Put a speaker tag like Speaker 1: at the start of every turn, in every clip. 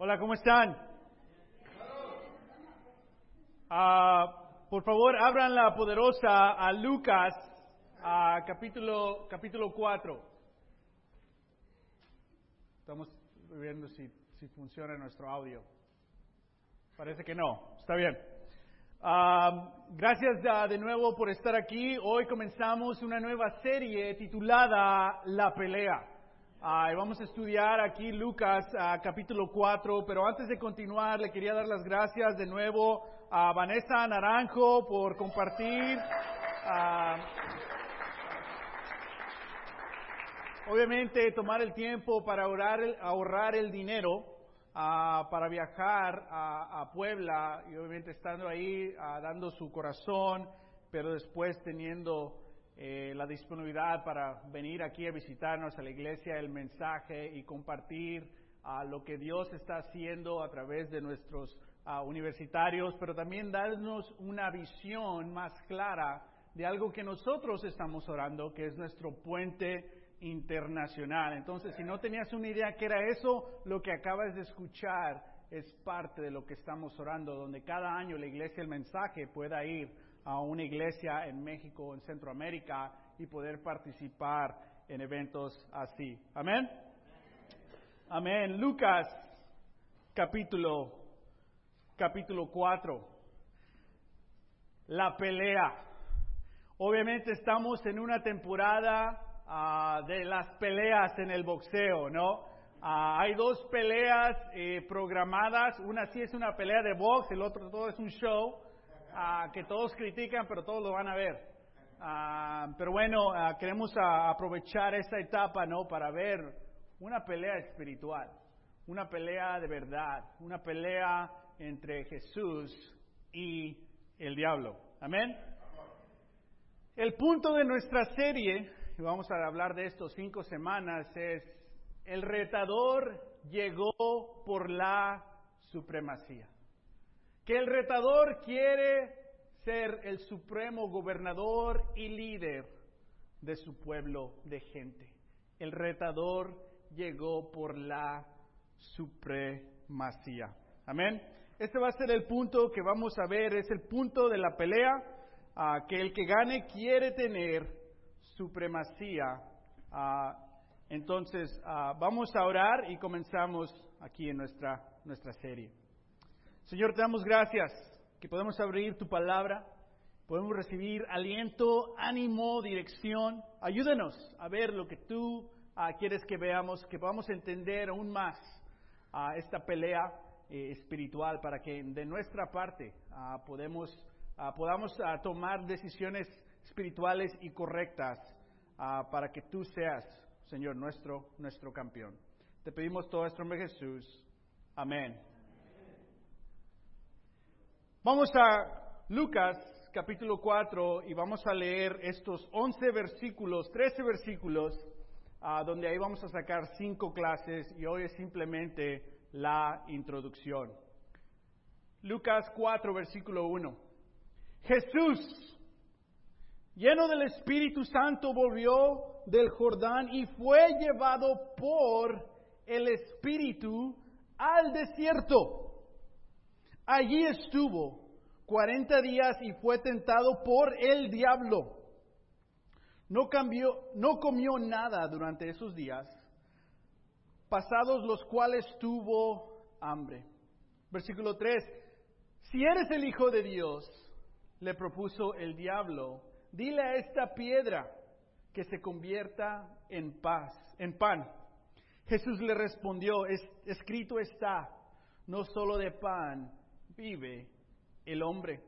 Speaker 1: Hola, ¿cómo están? Ah, por favor, abran la poderosa a Lucas, a capítulo, capítulo 4. Estamos viendo si, si funciona nuestro audio. Parece que no. Está bien. Ah, gracias ah, de nuevo por estar aquí. Hoy comenzamos una nueva serie titulada La pelea. Ah, vamos a estudiar aquí Lucas capítulo 4, pero antes de continuar le quería dar las gracias de nuevo a Vanessa Naranjo por compartir. obviamente tomar el tiempo para ahorrar el, ahorrar el dinero para viajar a, Puebla y obviamente estando ahí dando su corazón, pero después teniendo eh, la disponibilidad para venir aquí a visitarnos a la iglesia, el mensaje y compartir lo que Dios está haciendo a través de nuestros universitarios, pero también darnos una visión más clara de algo que nosotros estamos orando, que es nuestro puente internacional. Entonces, si no tenías una idea que era eso, lo que acabas de escuchar es parte de lo que estamos orando, donde cada año la iglesia el mensaje pueda ir a una iglesia en México en Centroamérica y poder participar en eventos así. Amén. Amén. Lucas capítulo capítulo 4. La pelea. Obviamente estamos en una temporada Ah, de las peleas en el boxeo, ¿no? Ah, hay dos peleas eh, programadas, una sí es una pelea de box, el otro todo es un show ah, que todos critican, pero todos lo van a ver. pero bueno, queremos aprovechar esta etapa, ¿no? Para ver una pelea espiritual, una pelea de verdad, una pelea entre Jesús y el diablo. Amén. El punto de nuestra serie y vamos a hablar de esto cinco semanas, es el retador llegó por la supremacía. Que el retador quiere ser el supremo gobernador y líder de su pueblo de gente. El retador llegó por la supremacía. Amén. Este va a ser el punto que vamos a ver, es el punto de la pelea, que el que gane quiere tener supremacía. Ah, entonces, ah, vamos a orar y comenzamos aquí en nuestra, nuestra serie. Señor, te damos gracias que podemos abrir tu palabra, podemos recibir aliento, ánimo, dirección. Ayúdanos a ver lo que tú ah, quieres que veamos, que podamos entender aún más esta pelea eh, espiritual para que de nuestra parte podemos, podamos tomar decisiones espirituales y correctas ah, para que tú seas, Señor, nuestro, nuestro campeón. Te pedimos todo esto en Jesús. Amén. Vamos a Lucas capítulo 4 y vamos a leer estos 11 versículos, 13 versículos, ah, donde ahí vamos a sacar cinco clases y hoy es simplemente la introducción. Lucas 4, versículo 1. Jesús lleno del Espíritu Santo, volvió del Jordán y fue llevado por el Espíritu al desierto. Allí estuvo cuarenta días y fue tentado por el diablo. No, cambió, no comió nada durante esos días, pasados los cuales tuvo hambre. Versículo 3. Si eres el Hijo de Dios, le propuso el diablo, dile a esta piedra que se convierta en paz, en pan. Jesús le respondió, escrito está, no solo de pan vive el hombre.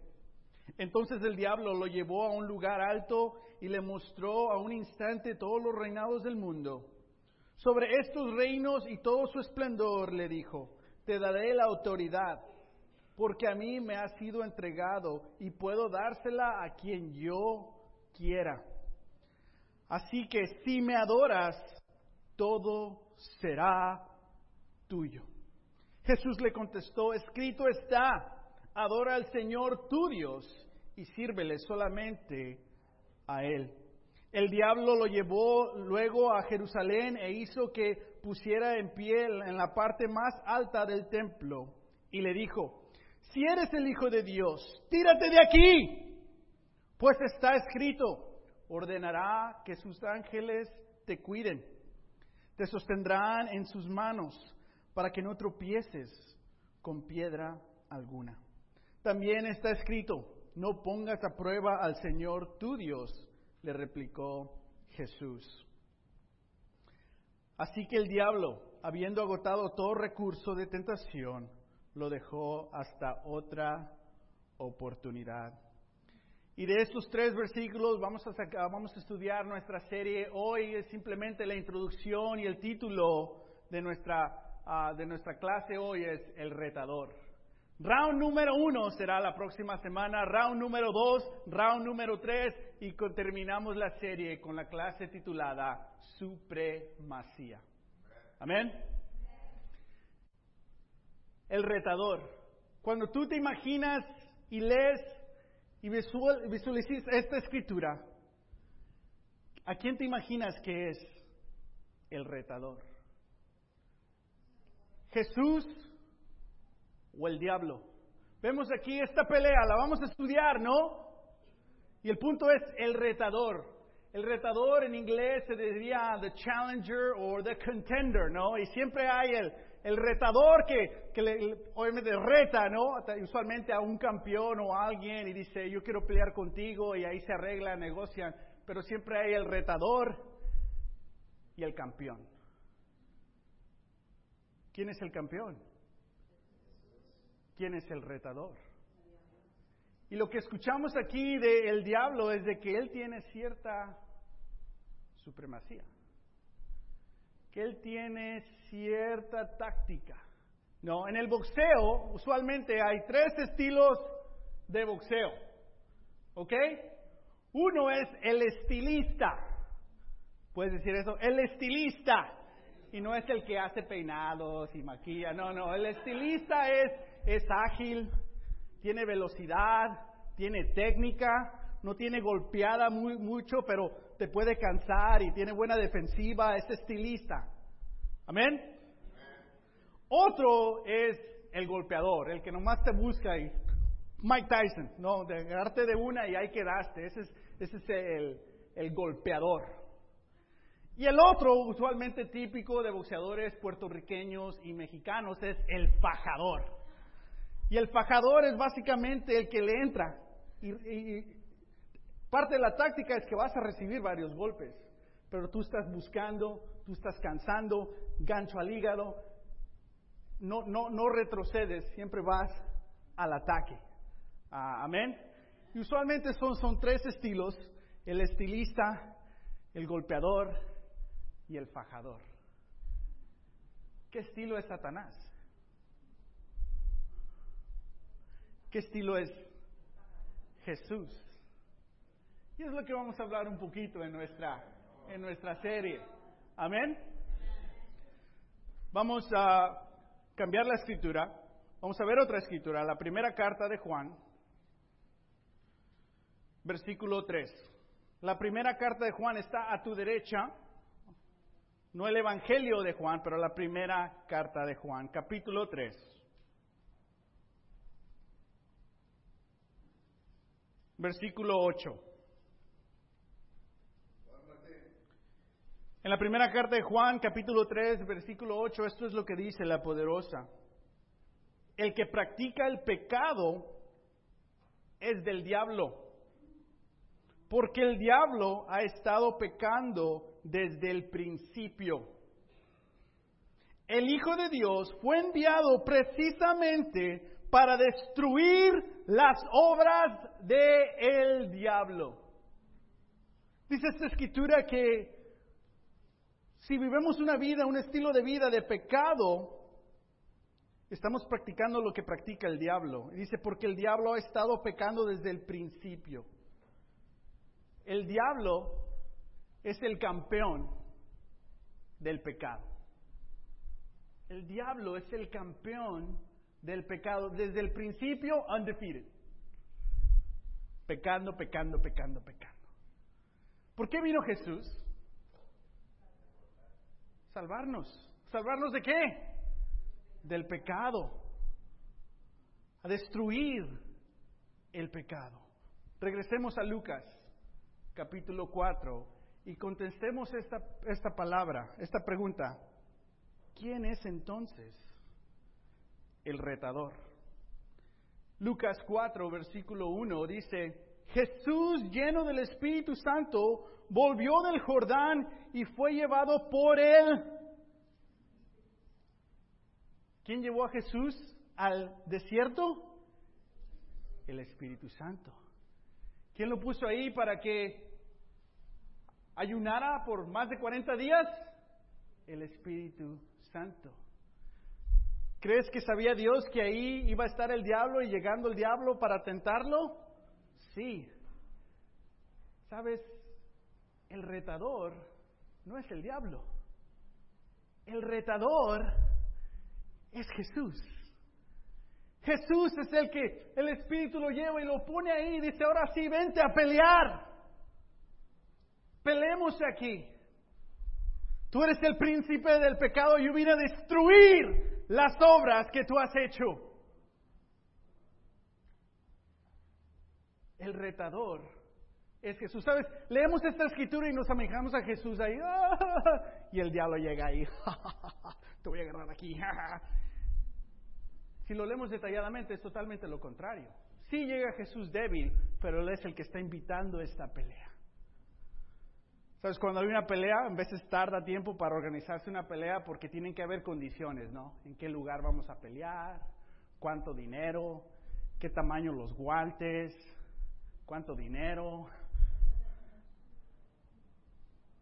Speaker 1: Entonces el diablo lo llevó a un lugar alto y le mostró a un instante todos los reinados del mundo. Sobre estos reinos y todo su esplendor le dijo, te daré la autoridad, porque a mí me ha sido entregado y puedo dársela a quien yo quiera. Así que si me adoras, todo será tuyo. Jesús le contestó, escrito está, adora al Señor tu Dios y sírvele solamente a Él. El diablo lo llevó luego a Jerusalén e hizo que pusiera en pie en la parte más alta del templo y le dijo, si eres el Hijo de Dios, tírate de aquí, pues está escrito, ordenará que sus ángeles te cuiden, te sostendrán en sus manos para que no tropieces con piedra alguna. También está escrito, no pongas a prueba al Señor tu Dios, le replicó Jesús. Así que el diablo, habiendo agotado todo recurso de tentación, lo dejó hasta otra oportunidad. Y de estos tres versículos vamos a, vamos a estudiar nuestra serie. Hoy es simplemente la introducción y el título de nuestra, ah, de nuestra clase hoy es El retador. Round número uno será la próxima semana, round número dos, round número tres y terminamos la serie con la clase titulada Supremacía. Amén. El retador. Cuando tú te imaginas y lees y visualizas esta escritura, ¿a quién te imaginas que es el retador? ¿Jesús o el diablo. Vemos aquí esta pelea, la vamos a estudiar, ¿no? Y el punto es el retador. El retador en inglés se diría the challenger o the contender, ¿no? Y siempre hay el, el retador que, que le, obviamente reta, ¿no? Usualmente a un campeón o a alguien y dice, yo quiero pelear contigo y ahí se arregla, negocian. Pero siempre hay el retador y el campeón. ¿Quién es el campeón? quién es el retador. Y lo que escuchamos aquí del diablo es de que él tiene cierta supremacía, que él tiene cierta táctica. No, en el boxeo usualmente hay tres estilos de boxeo. ¿Ok? Uno es el estilista. ¿Puedes decir eso? El estilista. Y no es el que hace peinados y maquilla. No, no. El estilista es es ágil, tiene velocidad, tiene técnica, no tiene golpeada muy, mucho, pero te puede cansar y tiene buena defensiva, es estilista. Amén. Otro es el golpeador, el que nomás te busca y Mike Tyson, no, de agarrarte de una y ahí quedaste, ese es, ese es el, el golpeador. Y el otro, usualmente típico de boxeadores puertorriqueños y mexicanos, es el fajador. Y el fajador es básicamente el que le entra. Y, parte de la táctica es que vas a recibir varios golpes, pero tú estás buscando, tú estás cansando, gancho al hígado, no, no, no retrocedes, siempre vas al ataque. Ah, amén. Y usualmente son, son tres estilos, el estilista, el golpeador y el fajador. ¿Qué estilo es Satanás? ¿Qué estilo es? Jesús. Y es lo que vamos a hablar un poquito en nuestra, en nuestra serie. Amén. Vamos a cambiar la escritura. Vamos a ver otra escritura, la primera carta de Juan, versículo 3. La primera carta de Juan está a tu derecha, no el Evangelio de Juan, pero la primera carta de Juan, capítulo 3. versículo 8. En la primera carta de Juan, capítulo 3, versículo 8, esto es lo que dice la poderosa. El que practica el pecado es del diablo, porque el diablo ha estado pecando desde el principio. El Hijo de Dios fue enviado precisamente para destruir las obras del el diablo. Dice esta escritura que si vivimos una vida, un estilo de vida de pecado, estamos practicando lo que practica el diablo. dice, porque el diablo ha estado pecando desde el principio. El diablo es el campeón del pecado. El diablo es el campeón del pecado desde el principio, undefeated. Pecando, pecando, pecando, pecando. ¿Por qué vino Jesús? Salvarnos. ¿Salvarnos de qué? Del pecado. A destruir el pecado. Regresemos a Lucas, capítulo 4, y contestemos esta, esta palabra, esta pregunta. ¿Quién es entonces el retador? Lucas 4, versículo 1 dice, Jesús lleno del Espíritu Santo volvió del Jordán y fue llevado por él. ¿Quién llevó a Jesús al desierto? El Espíritu Santo. ¿Quién lo puso ahí para que ayunara por más de 40 días? El Espíritu Santo. ¿Crees que sabía Dios que ahí iba a estar el diablo y llegando el diablo para tentarlo? Sí. ¿Sabes? El retador no es el diablo. El retador es Jesús. Jesús es el que el Espíritu lo lleva y lo pone ahí y dice, ahora sí, vente a pelear. Peleemos aquí. Tú eres el príncipe del pecado yo vine a destruir las obras que tú has hecho. El retador es Jesús. ¿Sabes? Leemos esta escritura y nos amejamos a Jesús ahí. y el diablo llega ahí. Te voy a agarrar aquí. si lo leemos detalladamente es totalmente lo contrario. Sí llega Jesús débil, pero Él es el que está invitando esta pelea. ¿Sabes? Cuando hay una pelea, a veces tarda tiempo para organizarse una pelea porque tienen que haber condiciones, ¿no? ¿En qué lugar vamos a pelear? ¿Cuánto dinero? ¿Qué tamaño los guantes? ¿Cuánto dinero?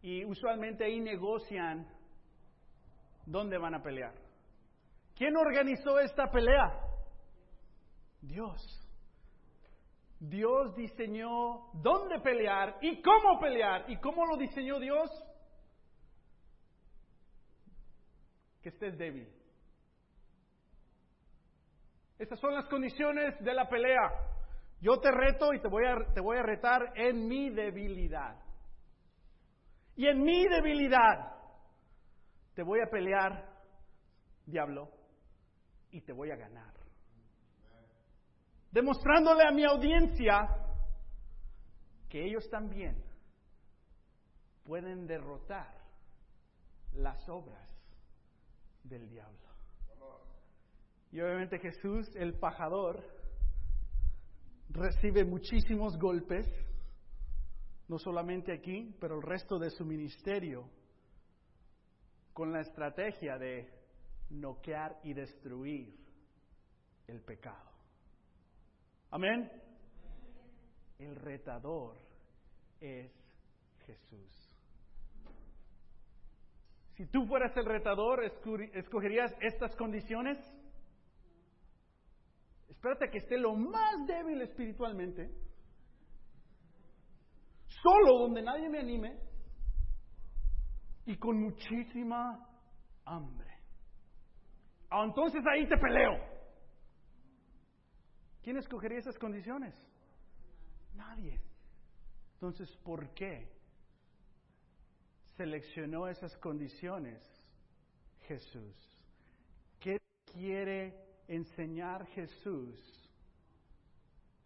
Speaker 1: Y usualmente ahí negocian dónde van a pelear. ¿Quién organizó esta pelea? Dios. Dios diseñó dónde pelear y cómo pelear. ¿Y cómo lo diseñó Dios? Que estés débil. Estas son las condiciones de la pelea. Yo te reto y te voy a, te voy a retar en mi debilidad. Y en mi debilidad te voy a pelear, diablo, y te voy a ganar demostrándole a mi audiencia que ellos también pueden derrotar las obras del diablo. Y obviamente Jesús, el pajador, recibe muchísimos golpes, no solamente aquí, pero el resto de su ministerio, con la estrategia de noquear y destruir el pecado. Amén. El retador es Jesús. Si tú fueras el retador, ¿escogerías estas condiciones? Espérate que esté lo más débil espiritualmente, solo donde nadie me anime y con muchísima hambre. Ah, entonces ahí te peleo. ¿Quién escogería esas condiciones? Nadie. Entonces, ¿por qué seleccionó esas condiciones Jesús? ¿Qué quiere enseñar Jesús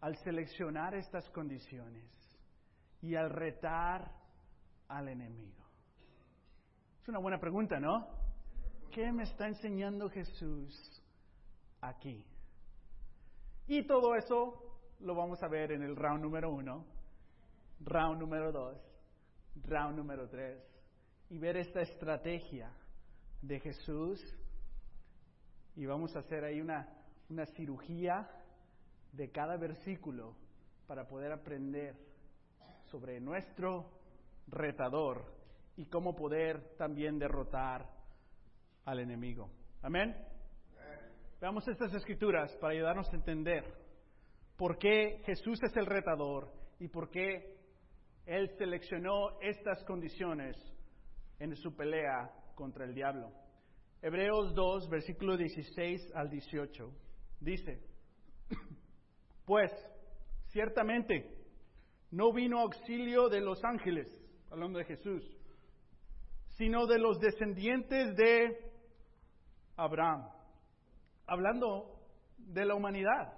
Speaker 1: al seleccionar estas condiciones y al retar al enemigo? Es una buena pregunta, ¿no? ¿Qué me está enseñando Jesús aquí? Y todo eso lo vamos a ver en el round número uno, round número dos, round número tres, y ver esta estrategia de Jesús. Y vamos a hacer ahí una, una cirugía de cada versículo para poder aprender sobre nuestro retador y cómo poder también derrotar al enemigo. Amén. Veamos estas escrituras para ayudarnos a entender por qué Jesús es el retador y por qué Él seleccionó estas condiciones en su pelea contra el diablo. Hebreos 2, versículo 16 al 18, dice, pues ciertamente no vino auxilio de los ángeles, hablando de Jesús, sino de los descendientes de Abraham, hablando de la humanidad.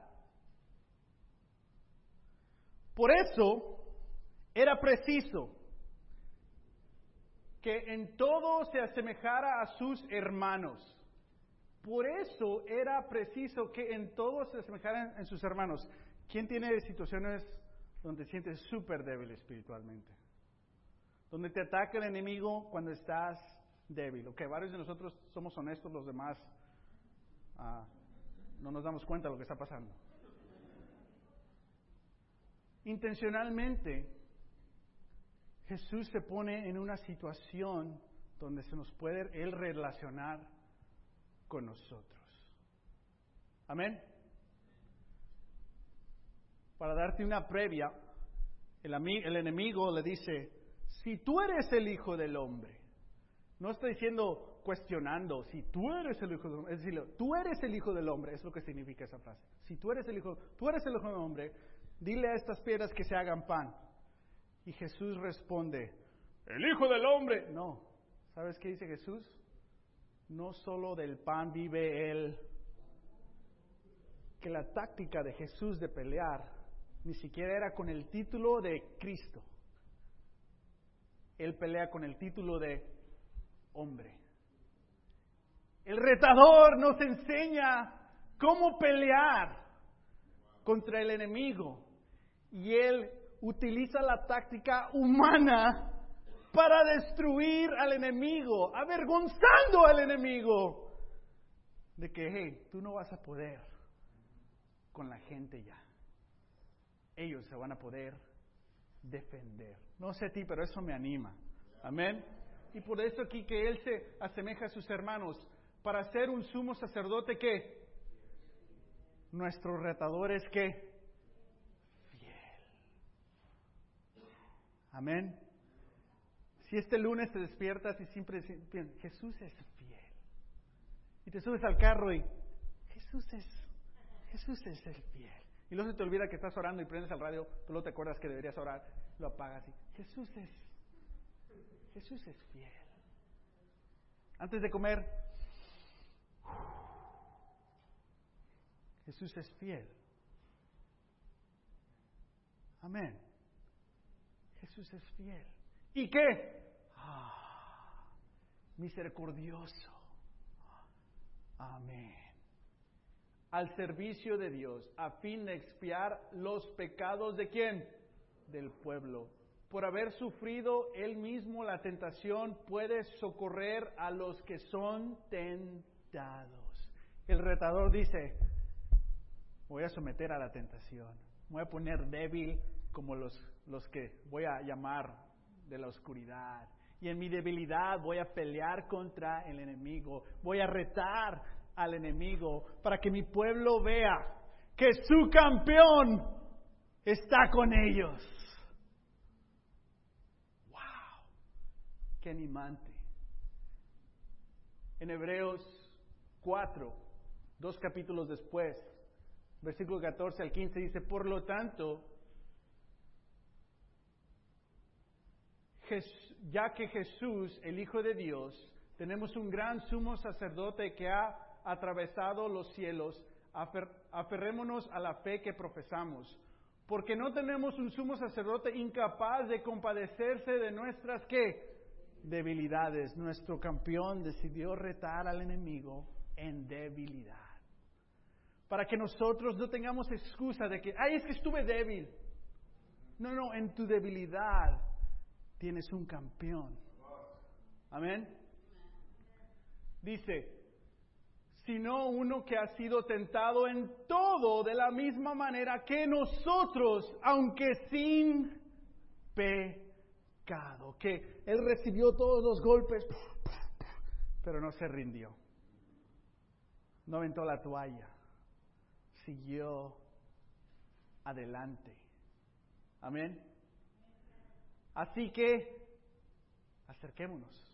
Speaker 1: Por eso era preciso que en todo se asemejara a sus hermanos. Por eso era preciso que en todo se asemejaran a sus hermanos. ¿Quién tiene situaciones donde te sientes súper débil espiritualmente? Donde te ataca el enemigo cuando estás débil. Ok, varios de nosotros somos honestos, los demás ah, no nos damos cuenta de lo que está pasando. Intencionalmente, Jesús se pone en una situación donde se nos puede Él relacionar con nosotros. Amén. Para darte una previa, el, el enemigo le dice, si tú eres el Hijo del Hombre, no está diciendo cuestionando si tú eres el hijo del hombre, es decir, tú eres el hijo del hombre, es lo que significa esa frase. Si tú eres el hijo, tú eres el hijo del hombre, dile a estas piedras que se hagan pan. Y Jesús responde, el hijo del hombre. No, ¿sabes qué dice Jesús? No solo del pan vive él. Que la táctica de Jesús de pelear ni siquiera era con el título de Cristo. Él pelea con el título de hombre. El retador nos enseña cómo pelear contra el enemigo y él utiliza la táctica humana para destruir al enemigo, avergonzando al enemigo de que, hey, tú no vas a poder con la gente ya. Ellos se van a poder defender. No sé a ti, pero eso me anima. Amén. Y por eso aquí que Él se asemeja a sus hermanos para ser un sumo sacerdote que nuestro retador es que fiel. Amén. Si este lunes te despiertas y siempre Jesús es fiel. Y te subes al carro y Jesús es Jesús es el fiel. Y luego se te olvida que estás orando y prendes el radio, tú no te acuerdas que deberías orar, lo apagas y Jesús es Jesús es fiel. Antes de comer, Jesús es fiel. Amén. Jesús es fiel. ¿Y qué? Ah, misericordioso. Amén. Al servicio de Dios, a fin de expiar los pecados de quién? Del pueblo. Por haber sufrido él mismo la tentación, puede socorrer a los que son tentados. El retador dice, voy a someter a la tentación, voy a poner débil como los, los que voy a llamar de la oscuridad. Y en mi debilidad voy a pelear contra el enemigo, voy a retar al enemigo para que mi pueblo vea que su campeón está con ellos. ¡Wow! ¡Qué animante! En Hebreos 4, dos capítulos después, versículo 14 al 15 dice, por lo tanto, ya que Jesús, el Hijo de Dios, tenemos un gran sumo sacerdote que ha atravesado los cielos, aferrémonos a la fe que profesamos, porque no tenemos un sumo sacerdote incapaz de compadecerse de nuestras ¿qué? debilidades. Nuestro campeón decidió retar al enemigo en debilidad para que nosotros no tengamos excusa de que, ay, es que estuve débil. No, no, en tu debilidad tienes un campeón. Amén. Dice, sino uno que ha sido tentado en todo de la misma manera que nosotros, aunque sin pecado. Que Él recibió todos los golpes, pero no se rindió. No aventó la toalla siguió adelante. Amén. Así que acerquémonos.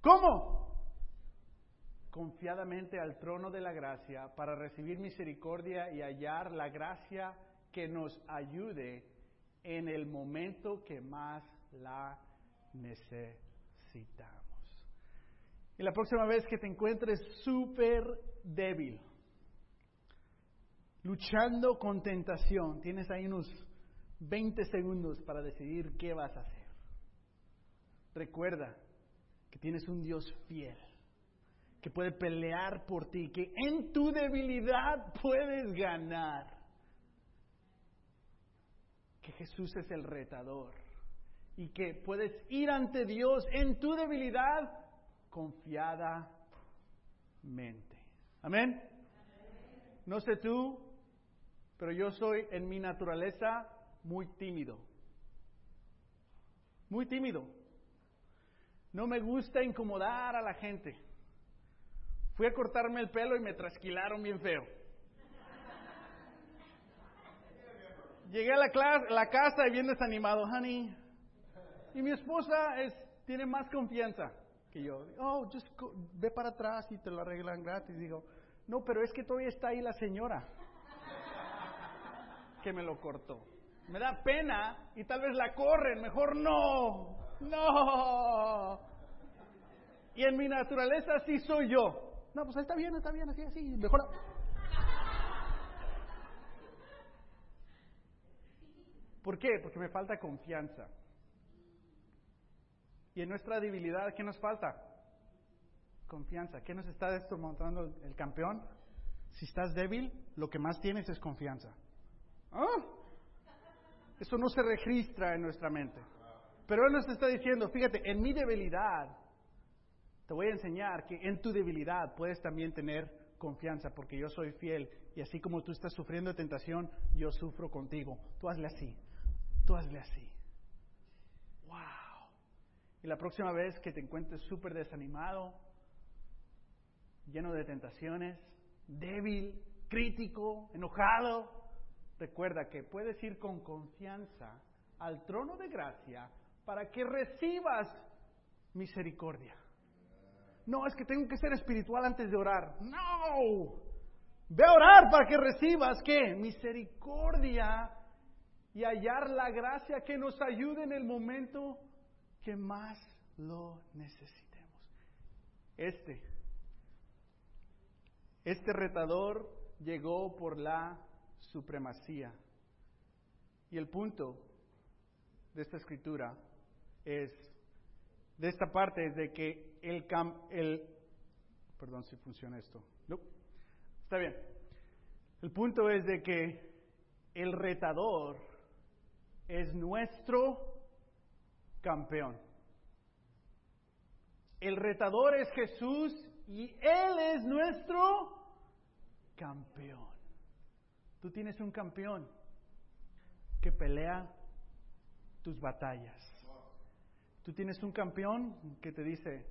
Speaker 1: ¿Cómo? Confiadamente al trono de la gracia para recibir misericordia y hallar la gracia que nos ayude en el momento que más la necesitamos. Y la próxima vez que te encuentres súper débil, luchando con tentación, tienes ahí unos 20 segundos para decidir qué vas a hacer. Recuerda que tienes un Dios fiel, que puede pelear por ti, que en tu debilidad puedes ganar. Que Jesús es el retador y que puedes ir ante Dios en tu debilidad confiadamente. Amén. No sé tú, pero yo soy en mi naturaleza muy tímido. Muy tímido. No me gusta incomodar a la gente. Fui a cortarme el pelo y me trasquilaron bien feo. Llegué a la, clase, la casa y bien desanimado, honey. Y mi esposa es, tiene más confianza que yo. Oh, just ve para atrás y te lo arreglan gratis. Digo, no, pero es que todavía está ahí la señora que me lo cortó. Me da pena y tal vez la corren, mejor no, no. Y en mi naturaleza sí soy yo. No, pues está bien, está bien, así, así, mejor. ¿Por qué? Porque me falta confianza. Y en nuestra debilidad, ¿qué nos falta? Confianza. ¿Qué nos está esto mostrando el campeón? Si estás débil, lo que más tienes es confianza. ¿Ah? Eso no se registra en nuestra mente. Pero Él nos está diciendo, fíjate, en mi debilidad, te voy a enseñar que en tu debilidad puedes también tener confianza, porque yo soy fiel. Y así como tú estás sufriendo tentación, yo sufro contigo. Tú hazle así, tú hazle así. Y la próxima vez que te encuentres súper desanimado, lleno de tentaciones, débil, crítico, enojado, recuerda que puedes ir con confianza al trono de gracia para que recibas misericordia. No, es que tengo que ser espiritual antes de orar. No. Ve a orar para que recibas qué? Misericordia y hallar la gracia que nos ayude en el momento que más lo necesitemos. Este, este retador llegó por la supremacía. Y el punto de esta escritura es, de esta parte, es de que el, el perdón si funciona esto, está bien. El punto es de que el retador es nuestro campeón. El retador es Jesús y Él es nuestro campeón. Tú tienes un campeón que pelea tus batallas. Tú tienes un campeón que te dice,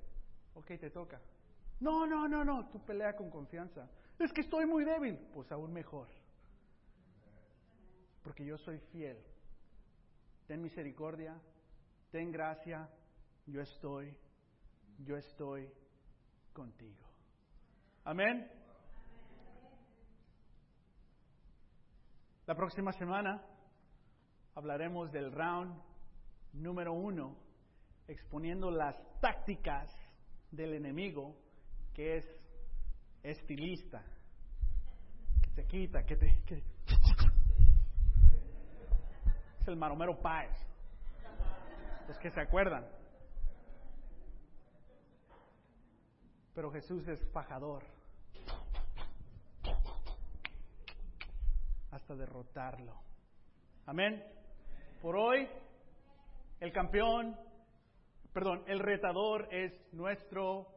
Speaker 1: ok, te toca. No, no, no, no, tú pelea con confianza. Es que estoy muy débil, pues aún mejor. Porque yo soy fiel. Ten misericordia, ten gracia, yo estoy, yo estoy contigo. Amén. La próxima semana hablaremos del round número uno, exponiendo las tácticas del enemigo, que es estilista, que te quita, que te... Es el maromero Páez los que se acuerdan. Pero Jesús es fajador hasta derrotarlo. Amén. Por hoy, el campeón, perdón, el retador es nuestro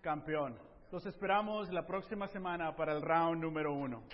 Speaker 1: campeón. Los esperamos la próxima semana para el round número uno.